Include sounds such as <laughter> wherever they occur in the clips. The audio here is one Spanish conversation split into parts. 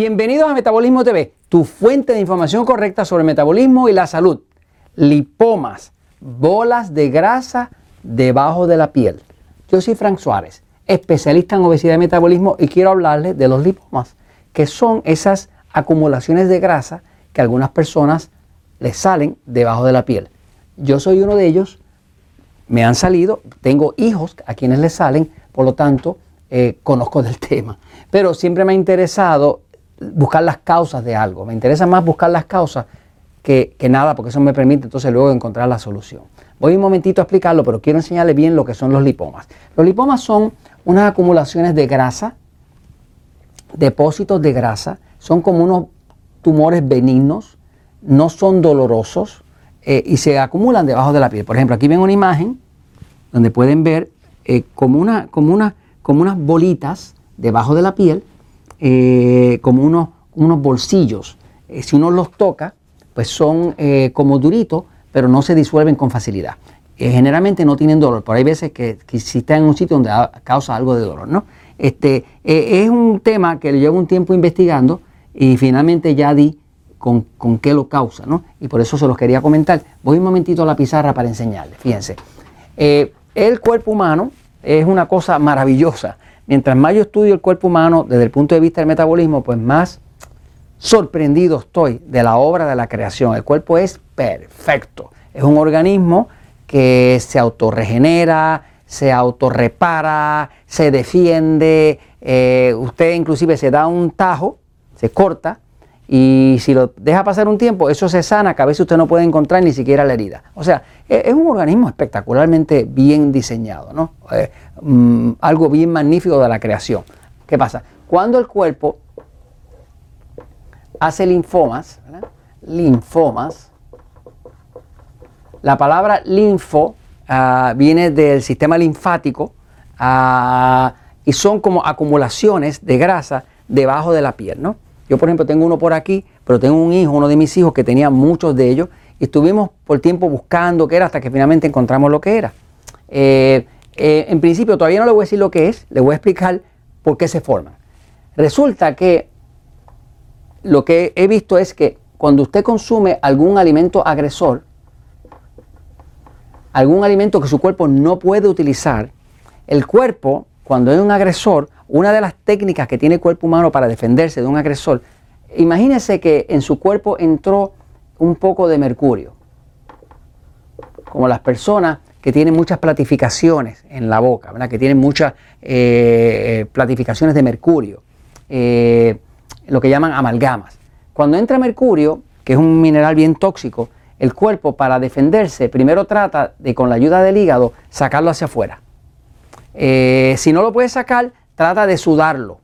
Bienvenidos a Metabolismo TV, tu fuente de información correcta sobre metabolismo y la salud. Lipomas, bolas de grasa debajo de la piel. Yo soy Frank Suárez, especialista en obesidad y metabolismo y quiero hablarles de los lipomas, que son esas acumulaciones de grasa que a algunas personas les salen debajo de la piel. Yo soy uno de ellos, me han salido, tengo hijos a quienes les salen, por lo tanto, eh, conozco del <laughs> tema. Pero siempre me ha interesado buscar las causas de algo. Me interesa más buscar las causas que, nada, porque eso me permite entonces luego encontrar la solución. Voy un momentito a explicarlo, pero quiero enseñarles bien lo que son los lipomas. Los lipomas son unas acumulaciones de grasa, depósitos de grasa, son como unos tumores benignos, no son dolorosos eh, y se acumulan debajo de la piel. Por ejemplo, aquí ven una imagen donde pueden ver eh, como, una, como, una, como unas bolitas debajo de la piel eh, como unos, unos bolsillos. Eh, si uno los toca, pues son eh, como duritos, pero no se disuelven con facilidad. generalmente no tienen dolor, pero hay veces que, si está en un sitio donde causa algo de dolor. ¿no? Este, es un tema que llevo un tiempo investigando y finalmente ya di con, con, qué lo causa, ¿no? Y por eso se los quería comentar. Voy un momentito a la pizarra para enseñarles. Fíjense, el cuerpo humano es una cosa maravillosa. Mientras más yo estudio el cuerpo humano desde el punto de vista del metabolismo, pues más sorprendido estoy de la obra de la creación. El cuerpo es perfecto. Es un organismo que se autorregenera, se autorrepara, se defiende. Eh, usted inclusive se da un tajo, se corta y si lo deja pasar un tiempo, eso se sana, que a veces usted no puede encontrar ni siquiera la herida. O sea, e, es un organismo espectacularmente bien diseñado, ¿no? Eh, mm, algo bien magnífico de la creación. ¿Qué pasa? Cuando el cuerpo hace linfomas, linfomas, la palabra linfo ah, viene del sistema linfático ah, y son como acumulaciones de grasa debajo de la piel, ¿no? Yo, por ejemplo, tengo uno por aquí, pero tengo un hijo, uno de mis hijos, que tenía muchos de ellos, y estuvimos por tiempo buscando qué era hasta que finalmente encontramos lo que era. Eh, eh, en principio, todavía no le voy a decir lo que es, le voy a explicar por qué se forman. Resulta que lo que he visto es que cuando usted consume algún alimento agresor, algún alimento que su cuerpo no puede utilizar, el cuerpo, cuando es un agresor, una de las técnicas que tiene el cuerpo humano para defenderse de un agresor, imagínese que en su cuerpo entró un poco de mercurio, como las personas que tienen muchas platificaciones en la boca, que tienen muchas eh, platificaciones de mercurio, eh, lo que llaman amalgamas. Cuando entra mercurio, que es un mineral bien tóxico, el cuerpo para defenderse primero trata de con la ayuda del hígado sacarlo hacia afuera. Eh, si no lo puede sacar, trata de sudarlo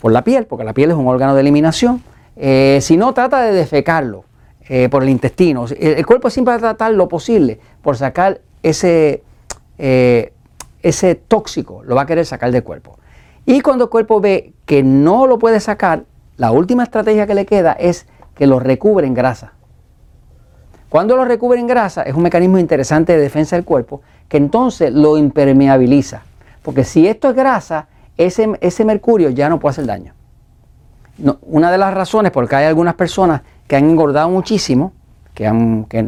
por la piel, porque la piel es un órgano de eliminación. Eh, si no, trata de defecarlo eh, por el intestino. El, cuerpo siempre va a tratar lo posible por sacar ese, eh, ese tóxico, lo va a querer sacar del cuerpo. Y cuando el cuerpo ve que no lo puede sacar, la última estrategia que le queda es que lo recubre en grasa. Cuando lo recubre en grasa es un mecanismo interesante de defensa del cuerpo que entonces lo impermeabiliza. Porque si esto es grasa, ese, ese mercurio ya no puede hacer daño. una de las razones por que hay algunas personas que han engordado muchísimo, que,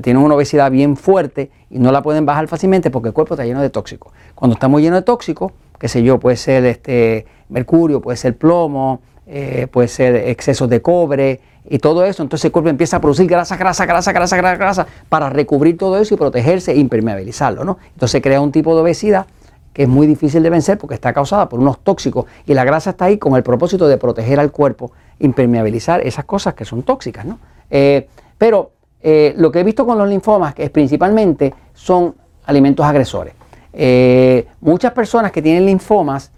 tienen una obesidad bien fuerte y no la pueden bajar fácilmente porque el cuerpo está lleno de tóxicos. Cuando está muy lleno de tóxicos, qué sé yo, puede ser este mercurio, puede ser plomo, eh, puede ser excesos de cobre y todo eso, entonces el cuerpo empieza a producir grasa, grasa, grasa, grasa, grasa, grasa para recubrir todo eso y protegerse e impermeabilizarlo, ¿no? Entonces crea un tipo de obesidad que es muy difícil de vencer porque está causada por unos tóxicos y la grasa está ahí con el propósito de proteger al cuerpo, impermeabilizar esas cosas que son tóxicas. ¿no? Eh, pero eh, lo que he visto con los linfomas que es principalmente son alimentos agresores. Eh, muchas personas que tienen linfomas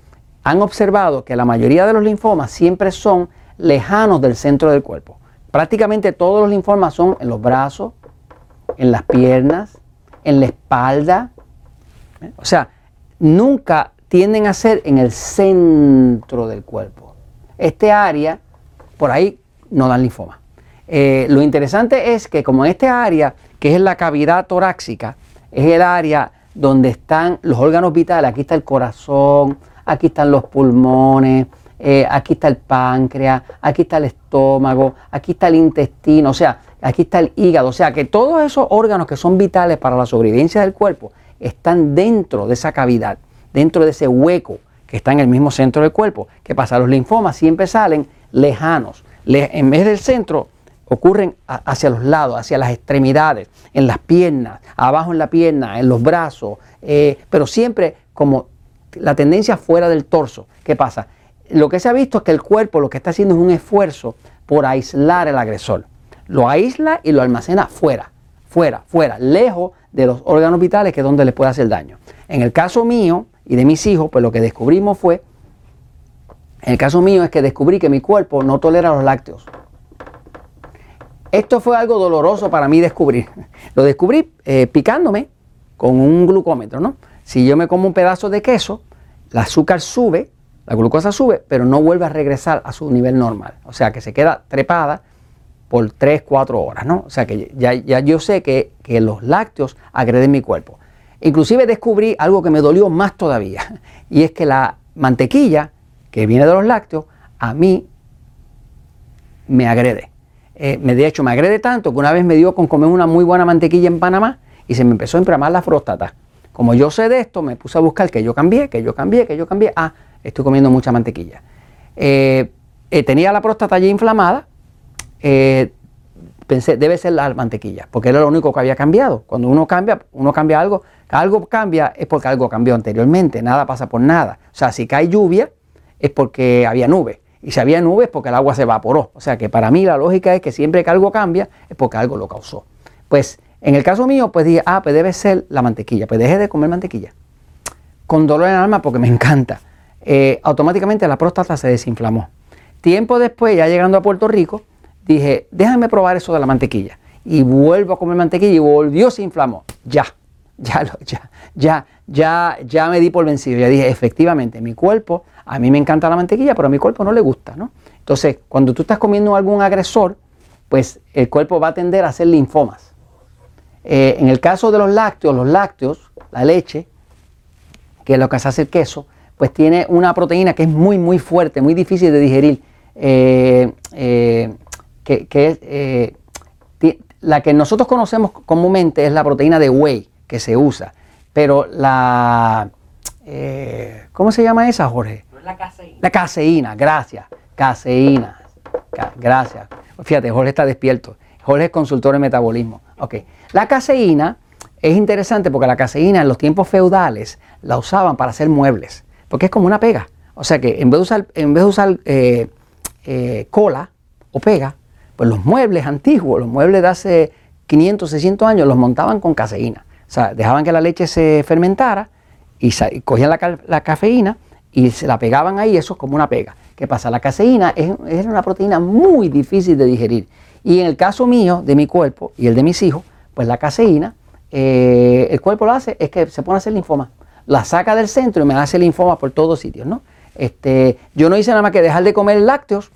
han observado que la mayoría de los linfomas siempre son lejanos del centro del cuerpo. Prácticamente todos los linfomas son en los brazos, en las piernas, en la espalda. O sea, nunca tienden a ser en el centro del cuerpo. Este área, por ahí no dan linfoma. Eh, lo interesante es que como en este área, que es la cavidad torácica, es el área donde están los órganos vitales, aquí está el corazón, aquí están los pulmones, eh, aquí está el páncreas, aquí está el estómago, aquí está el intestino, o sea, aquí está el hígado, o sea que todos esos órganos que son vitales para la sobrevivencia del cuerpo están dentro de esa cavidad, dentro de ese hueco que está en el mismo centro del cuerpo. ¿Qué pasa? Los linfomas siempre salen lejanos. en vez del centro, ocurren hacia los lados, hacia las extremidades, en las piernas, abajo en la pierna, en los brazos, eh, pero siempre como la tendencia fuera del torso. ¿Qué pasa? Lo que se ha visto es que el cuerpo lo que está haciendo es un esfuerzo por aislar el agresor. Lo aísla y lo almacena fuera, fuera, fuera, lejos de los órganos vitales que es donde le puede hacer daño. En el caso mío y de mis hijos, pues lo que descubrimos fue, en el caso mío es que descubrí que mi cuerpo no tolera los lácteos. Esto fue algo doloroso para mí descubrir. Lo descubrí eh, picándome con un glucómetro, ¿no? Si yo me como un pedazo de queso, el azúcar sube, la glucosa sube, pero no vuelve a regresar a su nivel normal. O sea que se queda trepada por 3, 4 horas, ¿no? O sea que ya, ya yo sé que, que, los lácteos agreden mi cuerpo. Inclusive descubrí algo que me dolió más todavía, y es que la mantequilla que viene de los lácteos, a mí me agrede. Eh, de hecho, me agrede tanto que una vez me dio con comer una muy buena mantequilla en Panamá y se me empezó a inflamar la próstata. Como yo sé de esto, me puse a buscar que yo cambié, que yo cambié, que yo cambié. Ah, estoy comiendo mucha mantequilla. Eh, eh, tenía la próstata ya inflamada. Pensé, debe ser la mantequilla, porque era lo único que había cambiado. Cuando uno cambia, uno cambia algo, algo cambia es porque algo cambió anteriormente, nada pasa por nada. O sea, si cae lluvia es porque había nube. Y si había nubes, porque el agua se evaporó. O sea que para mí la lógica es que siempre que algo cambia es porque algo lo causó. Pues en el caso mío, pues dije, ah, pues debe ser la mantequilla. Pues dejé de comer mantequilla. Con dolor en el alma porque me encanta. Eh, automáticamente la próstata se desinflamó. Tiempo después, ya llegando a Puerto Rico, dije, déjame probar eso de la mantequilla. Y vuelvo a comer mantequilla y volvió, se inflamó. Ya, ya, ya, ya, ya, ya me di por vencido. Ya dije, efectivamente, mi cuerpo a mí me encanta la mantequilla, pero a mi cuerpo no le gusta, ¿no? Entonces, cuando tú estás comiendo algún agresor, pues el cuerpo va a tender a hacer linfomas. Eh, en el caso de los lácteos, los lácteos, la leche, que es lo que se hace el queso, pues tiene una proteína que es muy, muy fuerte, muy difícil de digerir, eh, eh, que, es la que nosotros conocemos comúnmente es la proteína de whey que se usa, pero la, ¿cómo se llama esa, Jorge? La caseína. La caseína, gracias. Caseína. gracias. Fíjate, Jorge está despierto. Jorge es consultor en metabolismo. Ok. La caseína es interesante porque la caseína en los tiempos feudales la usaban para hacer muebles. Porque es como una pega. O sea que en vez de usar, en vez de usar eh, eh, cola o pega, pues los muebles antiguos, los muebles de hace 500, 600 años, los montaban con caseína. O sea, dejaban que la leche se fermentara y, cogían la, cafeína y se la pegaban ahí, eso es como una pega. ¿Qué pasa? La caseína es, una proteína muy difícil de digerir. Y en el caso mío, de mi cuerpo y el de mis hijos, pues la caseína, eh, el cuerpo lo hace, es que se pone a hacer linfoma. La saca del centro y me hace linfoma por todos sitios, ¿no? Este, yo no hice nada más que dejar de comer lácteos,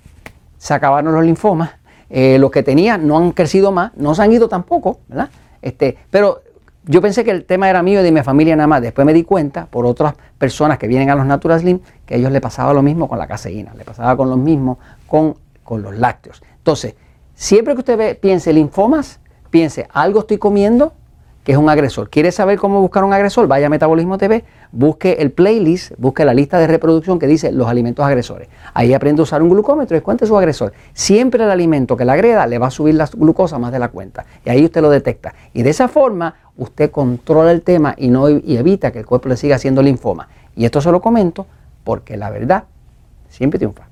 se acabaron los linfomas. Eh, los que tenía no han crecido más, no se han ido tampoco, ¿verdad? Este, pero yo pensé que el tema era mío y de mi familia nada más. Después me di cuenta por otras personas que vienen a los Natural Slim que a ellos le pasaba lo mismo con la caseína, le pasaba con lo mismo con, con los lácteos. Entonces, siempre que usted ve, piense linfomas, piense algo estoy comiendo que es un agresor. ¿Quiere saber cómo buscar un agresor? Vaya a Metabolismo TV, busque el playlist, busque la lista de reproducción que dice los alimentos agresores. Ahí aprende a usar un glucómetro y cuente su agresor. Siempre el alimento que le agreda le va a subir la glucosa más de la cuenta. Y ahí usted lo detecta. Y de esa forma usted controla el tema y, no, y evita que el cuerpo le siga haciendo linfoma. Y esto se lo comento porque la verdad siempre triunfa.